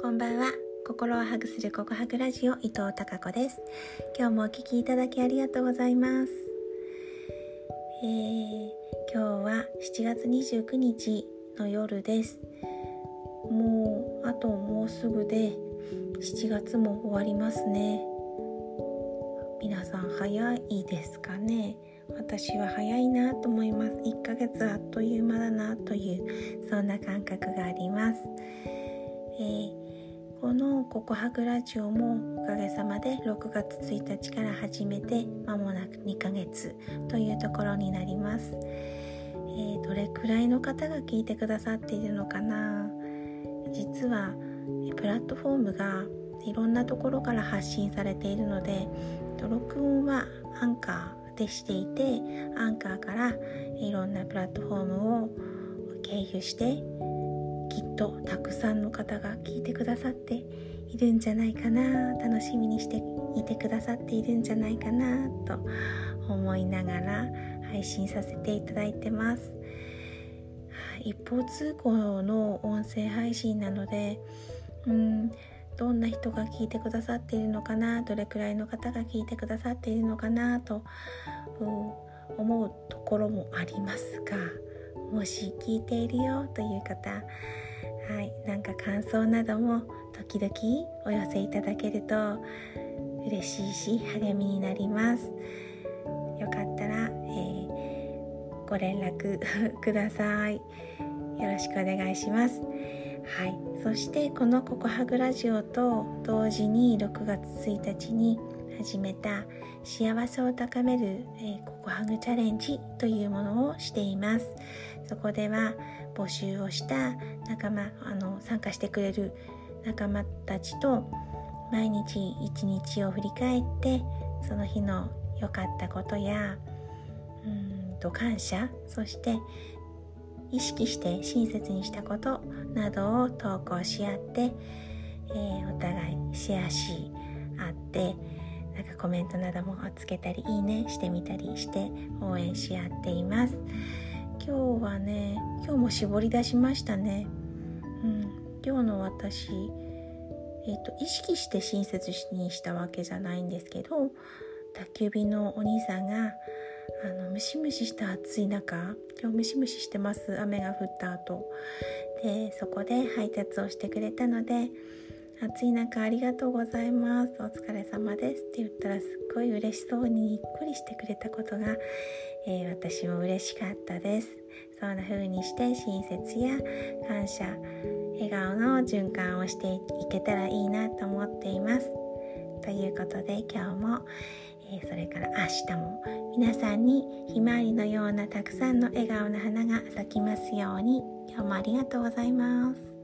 こんばんは。心をハグするココハグラジオ伊藤孝子です。今日もお聞きいただきありがとうございます。えー、今日は7月29日の夜です。もうあともうすぐで7月も終わりますね。皆さん早いですかね。私は早いなと思います。1ヶ月あっという間だなというそんな感覚があります。えー、この「ココハグラジオ」もおかげさまで6月1日から始めて間もなく2ヶ月というところになります、えー、どれくらいの方が聞いてくださっているのかな。実はプラットフォームがいろんなところから発信されているので録音はアンカーでしていてアンカーからいろんなプラットフォームを経由してとたくさんの方が聞いてくださっているんじゃないかな楽しみにしていてくださっているんじゃないかなと思いながら配信させていただいてます。一方通行の音声配信なのでうんどんな人が聞いてくださっているのかなどれくらいの方が聞いてくださっているのかなと、うん、思うところもありますがもし聞いているよという方はいなんか感想なども時々お寄せいただけると嬉しいし励みになります。よかったら、えー、ご連絡 ください。よろしくお願いします。はいそしてこの「ココハグラジオ」と同時に6月1日に始めた幸せを高める、えー、ココハグチャレンジというものをしています。そこでは募集をした仲間あの参加してくれる仲間たちと毎日一日を振り返ってその日の良かったことやうんと感謝そして意識して親切にしたことなどを投稿し合って、えー、お互いシェアし合ってなんかコメントなどもつけたりいいねしてみたりして応援し合っています。今日はね今日も絞り出しましたね。うん。今日の私えっ、ー、と意識して親切にしたわけじゃないんですけど宅急便のお兄さんがあのムシムシした暑い中今日ムシムシしてます。雨が降った後。でそこで配達をしてくれたので暑い中ありがとうございます。お疲れ様です。って言ったらすっごい嬉しそうににっこりしてくれたことが、えー、私も嬉しかったです。そんな風にして親切や感謝笑顔の循環をしていけたらいいなと思っています。ということで今日も、えー、それから明日も皆さんにひまわりのようなたくさんの笑顔の花が咲きますように今日もありがとうございます。